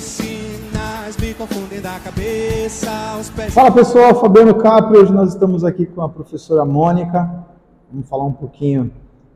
Sinais me confundem da cabeça aos pés. Fala pessoal, Fabiano Capri. Hoje nós estamos aqui com a professora Mônica. Vamos falar um pouquinho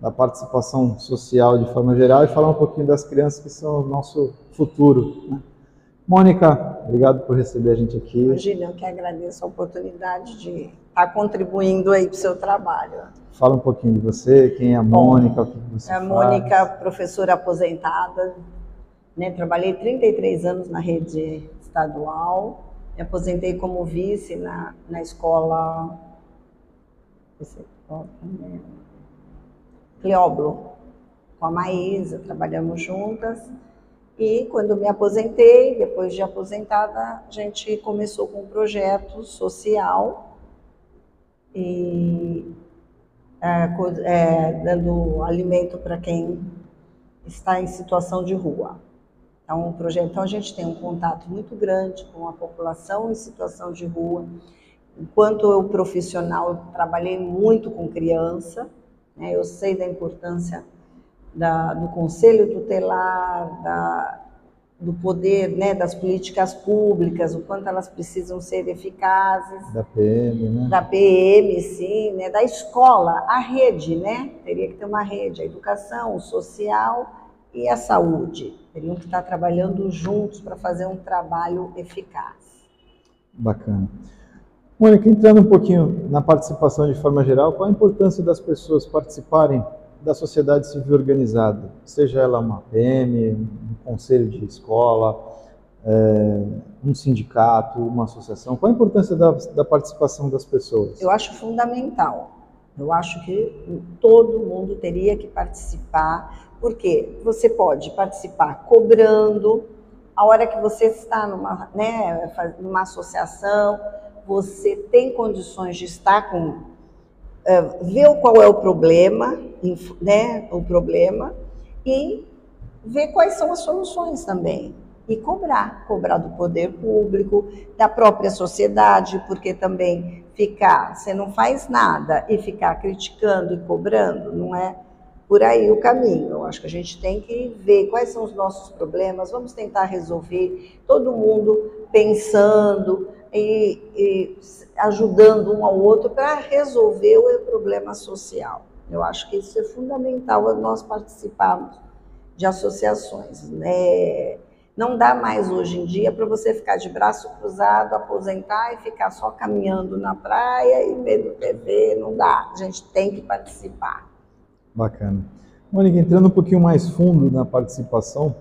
da participação social de forma geral e falar um pouquinho das crianças que são o nosso futuro. Né? Mônica, obrigado por receber a gente aqui. Imagina, eu que agradeço a oportunidade de estar contribuindo aí para o seu trabalho. Fala um pouquinho de você, quem é a Mônica, o que você a faz. Mônica, professora aposentada, né, trabalhei 33 anos na rede estadual, me aposentei como vice na, na escola Cleóbulo, com a Maísa, trabalhamos juntas. E quando me aposentei, depois de aposentada, a gente começou com um projeto social e é, é, dando alimento para quem está em situação de rua. Então, um projeto, então, a gente tem um contato muito grande com a população em situação de rua. Enquanto eu profissional, eu trabalhei muito com criança, né? eu sei da importância da, do conselho tutelar, da, do poder, né, das políticas públicas, o quanto elas precisam ser eficazes. Da PM, né? Da PM, sim, né, da escola, a rede, né? Teria que ter uma rede, a educação, o social e a saúde. Teriam que estar trabalhando juntos para fazer um trabalho eficaz. Bacana. Mônica, entrando um pouquinho na participação de forma geral, qual a importância das pessoas participarem da sociedade civil organizada, seja ela uma PM, um conselho de escola, é, um sindicato, uma associação? Qual a importância da, da participação das pessoas? Eu acho fundamental. Eu acho que todo mundo teria que participar, porque você pode participar cobrando, a hora que você está numa, né, numa associação, você tem condições de estar com uh, ver qual é o problema, né, o problema, e ver quais são as soluções também. E cobrar, cobrar do poder público, da própria sociedade, porque também ficar, você não faz nada e ficar criticando e cobrando, não é por aí o caminho. Eu acho que a gente tem que ver quais são os nossos problemas, vamos tentar resolver, todo mundo pensando, e, e ajudando um ao outro para resolver o problema social. Eu acho que isso é fundamental nós participarmos de associações. Né? Não dá mais hoje em dia para você ficar de braço cruzado, aposentar e ficar só caminhando na praia e vendo TV. Não dá. A gente tem que participar. Bacana. Mônica, entrando um pouquinho mais fundo na participação,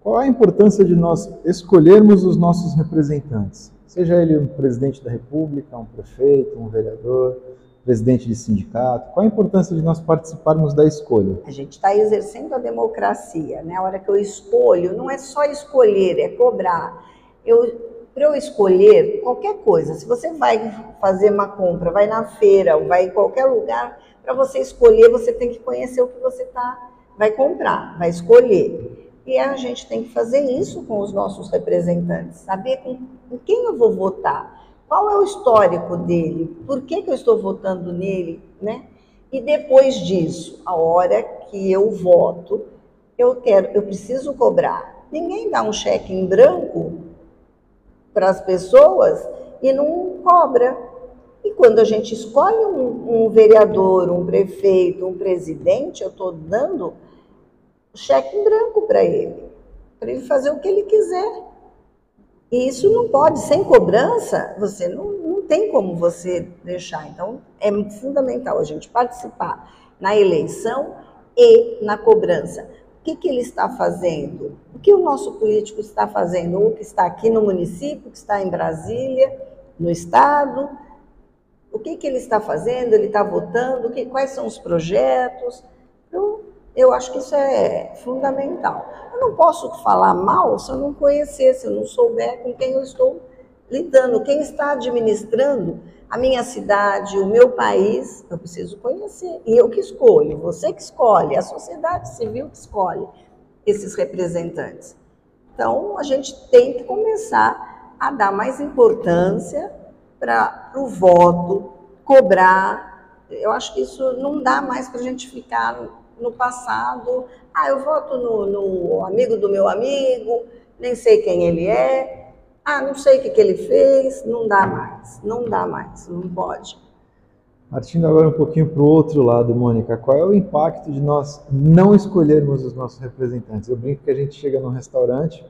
qual a importância de nós escolhermos os nossos representantes? Seja ele um presidente da República, um prefeito, um vereador, presidente de sindicato. Qual a importância de nós participarmos da escolha? A gente está exercendo a democracia, né? A hora que eu escolho, não é só escolher, é cobrar. Eu para eu escolher qualquer coisa, se você vai fazer uma compra, vai na feira, ou vai em qualquer lugar, para você escolher, você tem que conhecer o que você tá, vai comprar, vai escolher. E a gente tem que fazer isso com os nossos representantes, saber com, com quem eu vou votar, qual é o histórico dele, por que, que eu estou votando nele, né? E depois disso, a hora que eu voto, eu quero, eu preciso cobrar. Ninguém dá um cheque em branco para as pessoas e não cobra. E quando a gente escolhe um, um vereador, um prefeito, um presidente, eu estou dando cheque em branco para ele, para ele fazer o que ele quiser. E isso não pode, sem cobrança, você não, não tem como você deixar. Então, é fundamental a gente participar na eleição e na cobrança. O que, que ele está fazendo? O que o nosso político está fazendo? Ou que está aqui no município, que está em Brasília, no estado? O que, que ele está fazendo? Ele está votando? Que, quais são os projetos? Então, eu acho que isso é fundamental. Eu não posso falar mal se eu não conhecer, se eu não souber com quem eu estou lidando, quem está administrando a minha cidade, o meu país, eu preciso conhecer. E eu que escolho, você que escolhe, a sociedade civil que escolhe esses representantes. Então, a gente tem que começar a dar mais importância para o voto, cobrar. Eu acho que isso não dá mais para a gente ficar no passado, ah, eu voto no, no amigo do meu amigo, nem sei quem ele é, ah, não sei o que, que ele fez, não dá mais, não dá mais, não pode. Partindo agora um pouquinho para o outro lado, Mônica, qual é o impacto de nós não escolhermos os nossos representantes? Eu brinco que a gente chega num restaurante,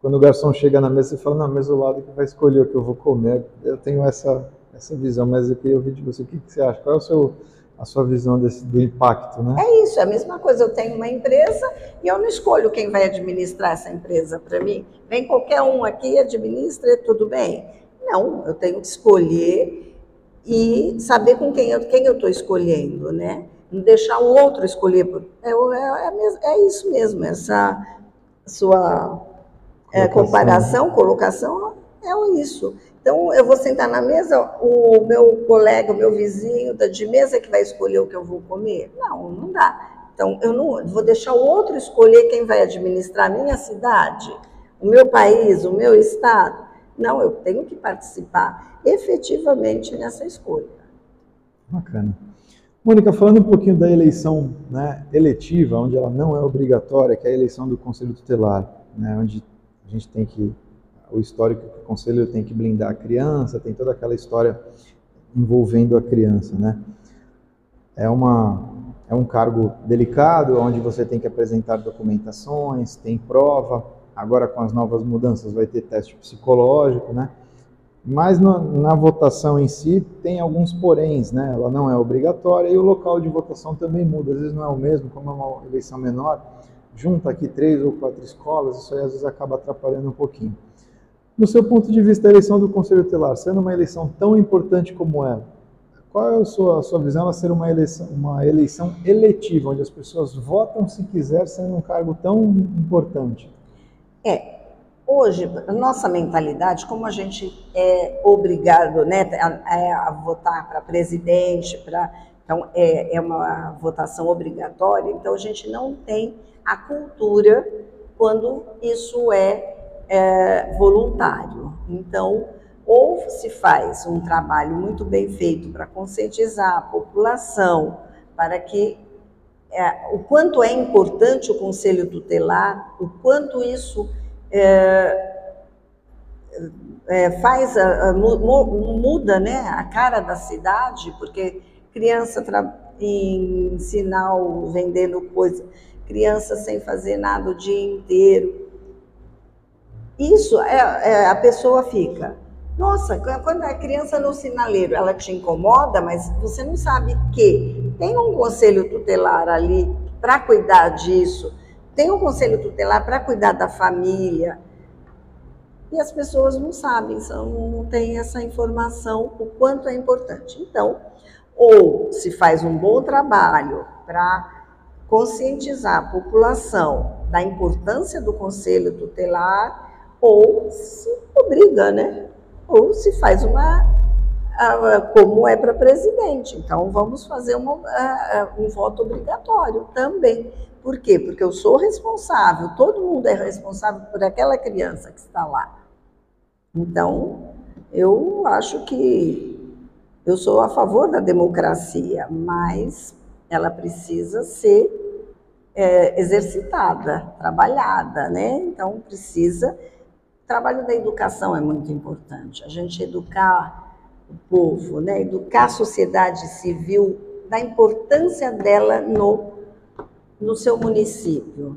quando o garçom chega na mesa, você fala, na mesa do lado que vai escolher o que eu vou comer. Eu tenho essa, essa visão, mas eu queria ouvir de você, o que, que você acha? Qual é o seu, a sua visão desse, do impacto, né? É isso, é a mesma coisa. Eu tenho uma empresa e eu não escolho quem vai administrar essa empresa para mim. Vem qualquer um aqui e administra, tudo bem. Não, eu tenho que escolher e saber com quem eu quem eu estou escolhendo, né? Não deixar o outro escolher. É, é, é, é isso mesmo, essa sua é, comparação, colocação é isso. Então, eu vou sentar na mesa, o meu colega, o meu vizinho da de mesa que vai escolher o que eu vou comer? Não, não dá. Então, eu não vou deixar o outro escolher quem vai administrar a minha cidade, o meu país, o meu estado. Não, eu tenho que participar efetivamente nessa escolha. Bacana. Mônica, falando um pouquinho da eleição né, eletiva, onde ela não é obrigatória, que é a eleição do Conselho Tutelar, né, onde a gente tem que, o histórico que o Conselho tem que blindar a criança, tem toda aquela história envolvendo a criança, né? É, uma, é um cargo delicado, onde você tem que apresentar documentações, tem prova, Agora, com as novas mudanças, vai ter teste psicológico, né? Mas na votação em si tem alguns poréns, né? Ela não é obrigatória e o local de votação também muda. Às vezes não é o mesmo, como é uma eleição menor, junta aqui três ou quatro escolas, isso aí às vezes acaba atrapalhando um pouquinho. No seu ponto de vista, a eleição do Conselho Tutelar, sendo uma eleição tão importante como ela, qual é a sua, a sua visão ela ser uma eleição, uma eleição eletiva, onde as pessoas votam se quiser, sendo um cargo tão importante? É, hoje, a nossa mentalidade, como a gente é obrigado né, a, a votar para presidente, para então é, é uma votação obrigatória, então a gente não tem a cultura quando isso é, é voluntário. Então, ou se faz um trabalho muito bem feito para conscientizar a população, para que é, o quanto é importante o conselho tutelar, o quanto isso é, é, faz a, a, muda né, a cara da cidade, porque criança em sinal vendendo coisa, criança sem fazer nada o dia inteiro. Isso é, é a pessoa fica nossa, quando a criança no sinaleiro, ela te incomoda, mas você não sabe que tem um conselho tutelar ali para cuidar disso, tem um conselho tutelar para cuidar da família. E as pessoas não sabem, não têm essa informação, o quanto é importante. Então, ou se faz um bom trabalho para conscientizar a população da importância do conselho tutelar, ou se obriga, né? ou se faz uma, como é para presidente. Então, vamos fazer uma, um voto obrigatório também. Por quê? Porque eu sou responsável, todo mundo é responsável por aquela criança que está lá. Então, eu acho que eu sou a favor da democracia, mas ela precisa ser é, exercitada, trabalhada, né? Então, precisa o trabalho da educação é muito importante. A gente educar o povo, né? educar a sociedade civil da importância dela no, no seu município.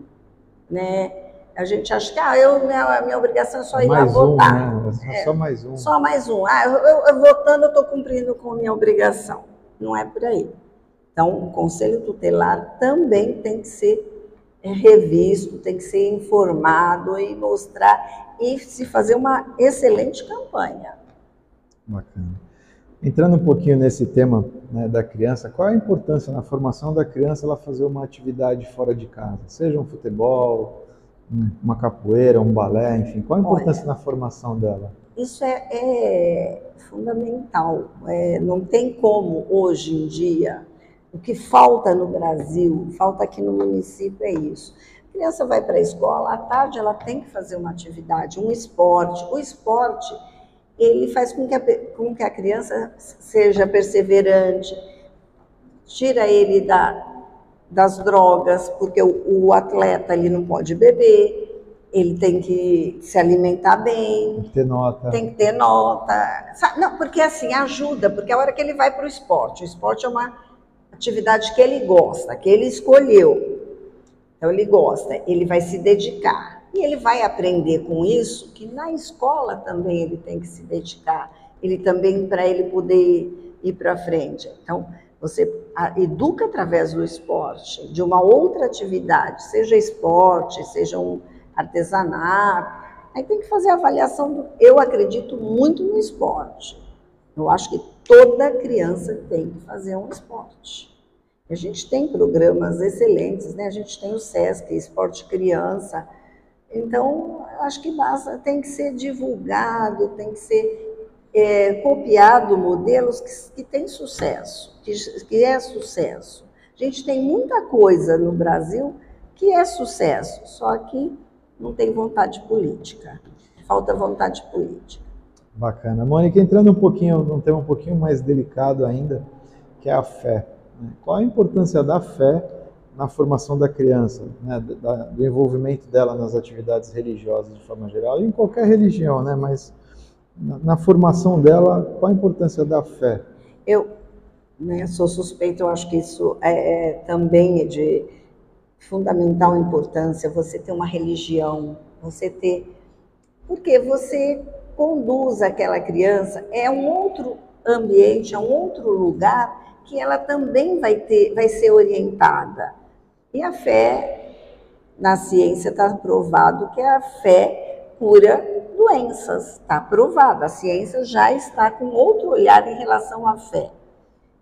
Né? A gente acha que ah, eu, minha, minha obrigação é só ir mais lá votar. Um, né? é, só mais um. Só mais um. Ah, eu, eu, eu votando, eu estou cumprindo com a minha obrigação. Não é por aí. Então, o Conselho Tutelar também tem que ser revisto, tem que ser informado e mostrar e se fazer uma excelente campanha. Bacana. Entrando um pouquinho nesse tema né, da criança, qual é a importância na formação da criança ela fazer uma atividade fora de casa? Seja um futebol, uma capoeira, um balé, enfim, qual a importância Olha, na formação dela? Isso é, é fundamental. É, não tem como hoje em dia. O que falta no Brasil, falta aqui no município é isso. A criança vai para a escola, à tarde ela tem que fazer uma atividade, um esporte. O esporte, ele faz com que a, com que a criança seja perseverante, tira ele da, das drogas, porque o, o atleta ele não pode beber, ele tem que se alimentar bem, Tem que ter nota. tem que ter nota. Não, porque assim ajuda, porque a hora que ele vai para o esporte, o esporte é uma atividade que ele gosta, que ele escolheu. Então ele gosta, ele vai se dedicar. E ele vai aprender com isso que na escola também ele tem que se dedicar. Ele também, para ele poder ir para frente. Então, você educa através do esporte, de uma outra atividade, seja esporte, seja um artesanato. Aí tem que fazer a avaliação. Do... Eu acredito muito no esporte. Eu acho que toda criança tem que fazer um esporte. A gente tem programas excelentes, né? A gente tem o SESC, Esporte Criança. Então, acho que basta, tem que ser divulgado, tem que ser é, copiado modelos que, que têm sucesso, que, que é sucesso. A gente tem muita coisa no Brasil que é sucesso, só que não tem vontade política. Falta vontade política. Bacana. Mônica, entrando um pouquinho num tema um pouquinho mais delicado ainda, que é a fé. né? Qual a importância da fé na formação da criança, né? do envolvimento dela nas atividades religiosas de forma geral, e em qualquer religião, né? mas na formação dela, qual a importância da fé? Eu né, sou suspeita, eu acho que isso é, é também é de fundamental importância, você ter uma religião, você ter. Porque você conduz aquela criança, é um outro ambiente, é um outro lugar que ela também vai ter, vai ser orientada. E a fé, na ciência está provado que a fé cura doenças, está provado. A ciência já está com outro olhar em relação à fé.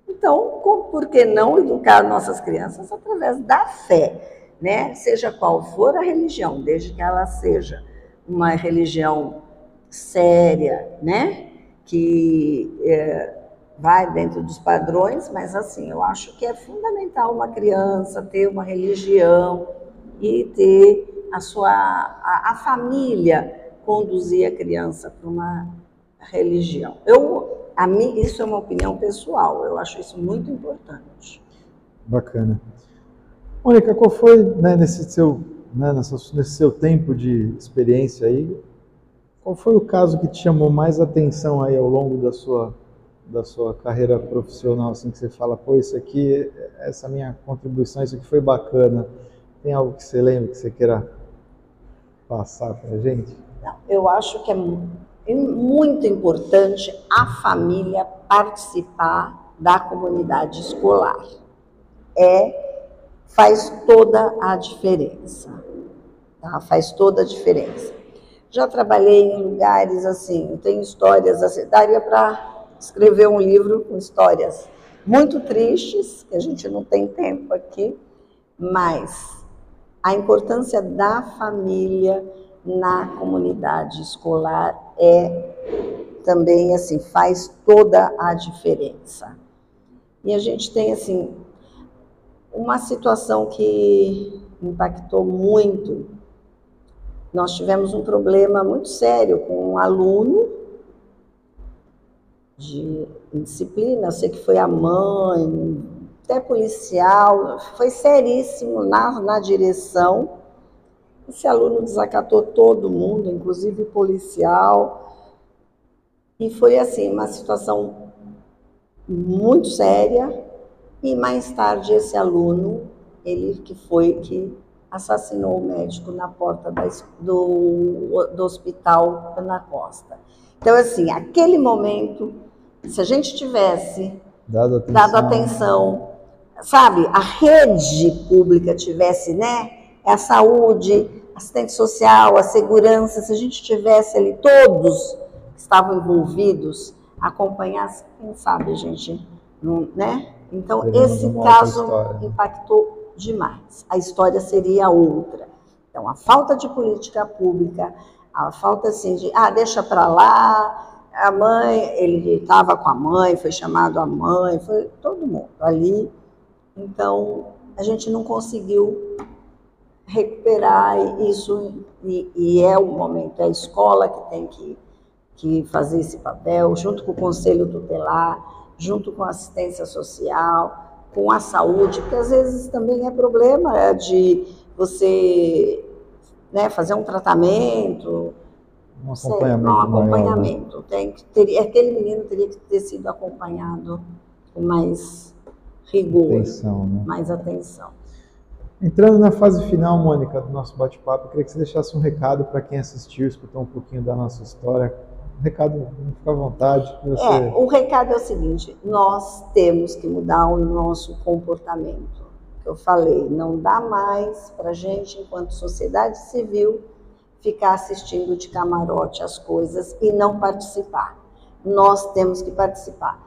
Então, por que não educar nossas crianças através da fé, né? Seja qual for a religião, desde que ela seja uma religião séria, né? Que é, vai dentro dos padrões, mas assim, eu acho que é fundamental uma criança ter uma religião e ter a sua a, a família conduzir a criança para uma religião. Eu a mim isso é uma opinião pessoal. Eu acho isso muito importante. Bacana. Mônica, qual foi, né, nesse, seu, né, nesse seu tempo de experiência aí, qual foi o caso que te chamou mais atenção aí ao longo da sua, da sua carreira profissional, assim, que você fala, pô, isso aqui, essa minha contribuição, isso aqui foi bacana. Tem algo que você lembra, que você queira passar para a gente? Eu acho que é é muito importante a família participar da comunidade escolar. É faz toda a diferença. tá? Faz toda a diferença. Já trabalhei em lugares assim, tem histórias assim, daria para escrever um livro com histórias muito tristes, que a gente não tem tempo aqui, mas a importância da família na comunidade escolar é também assim faz toda a diferença. E a gente tem assim uma situação que impactou muito. Nós tivemos um problema muito sério com um aluno de disciplina, eu sei que foi a mãe, até policial, foi seríssimo na, na direção. Esse aluno desacatou todo mundo, inclusive policial. E foi assim, uma situação muito séria. E mais tarde esse aluno, ele que foi que assassinou o médico na porta da do, do hospital Ana Costa. Então, assim, aquele momento, se a gente tivesse Dado atenção. dado atenção, sabe, a rede pública tivesse, né, a saúde, assistente social, a segurança, se a gente tivesse ali todos que estavam envolvidos, acompanhasse, quem sabe a gente, não, né? Então, esse caso impactou demais. A história seria outra. Então, a falta de política pública, a falta assim de, ah, deixa para lá, a mãe, ele estava com a mãe, foi chamado a mãe, foi todo mundo ali. Então, a gente não conseguiu recuperar isso, e, e é o momento, é a escola que tem que, que fazer esse papel, junto com o conselho tutelar, junto com a assistência social, com a saúde, porque às vezes também é problema é, de você né, fazer um tratamento, Um sei, acompanhamento. um maior, né? acompanhamento. Tem que ter, aquele menino teria que ter sido acompanhado com mais rigor, Atenção, né? mais atenção. Entrando na fase final, Mônica, do nosso bate-papo, eu queria que você deixasse um recado para quem assistiu, escutou um pouquinho da nossa história. Um recado, fica à vontade. Você... É, o recado é o seguinte: nós temos que mudar o nosso comportamento. Eu falei, não dá mais para gente, enquanto sociedade civil, ficar assistindo de camarote as coisas e não participar. Nós temos que participar.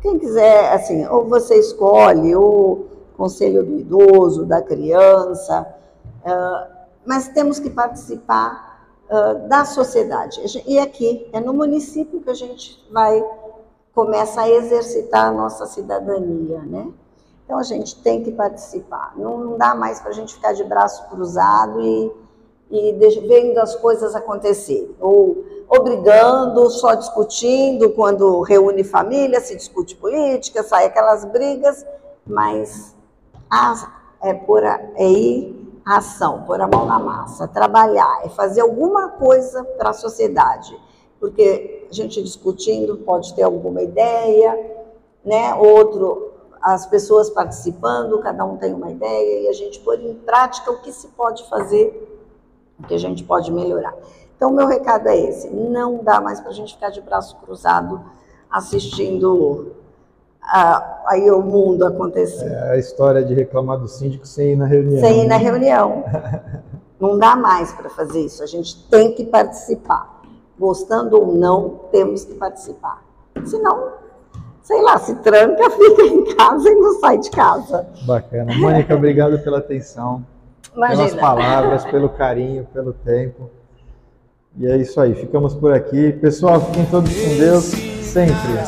Quem quiser, assim, ou você escolhe o conselho do idoso, da criança, mas temos que participar ah, da sociedade. E aqui é no município que a gente vai começa a exercitar a nossa cidadania, né? Então a gente tem que participar. Não, não dá mais para a gente ficar de braço cruzado e, e vendo as coisas acontecerem. Ou obrigando, só discutindo, quando reúne família, se discute política, sai aquelas brigas, mas a- é, pôr a, ação, pôr a mão na massa, trabalhar, é fazer alguma coisa para a sociedade. Porque a gente discutindo pode ter alguma ideia, né? Outro, as pessoas participando, cada um tem uma ideia, e a gente pôr em prática o que se pode fazer, o que a gente pode melhorar. Então, meu recado é esse: não dá mais para a gente ficar de braço cruzado assistindo aí o mundo acontecer. É a história de reclamar do síndico sem ir na reunião. Sem ir na né? reunião. Não dá mais para fazer isso. A gente tem que participar. Gostando ou não, temos que participar. Senão, sei lá, se tranca, fica em casa e não sai de casa. Bacana. Mônica, obrigado pela atenção, pelas Imagina. palavras, pelo carinho, pelo tempo. E é isso aí, ficamos por aqui. Pessoal, fiquem todos com Deus sempre.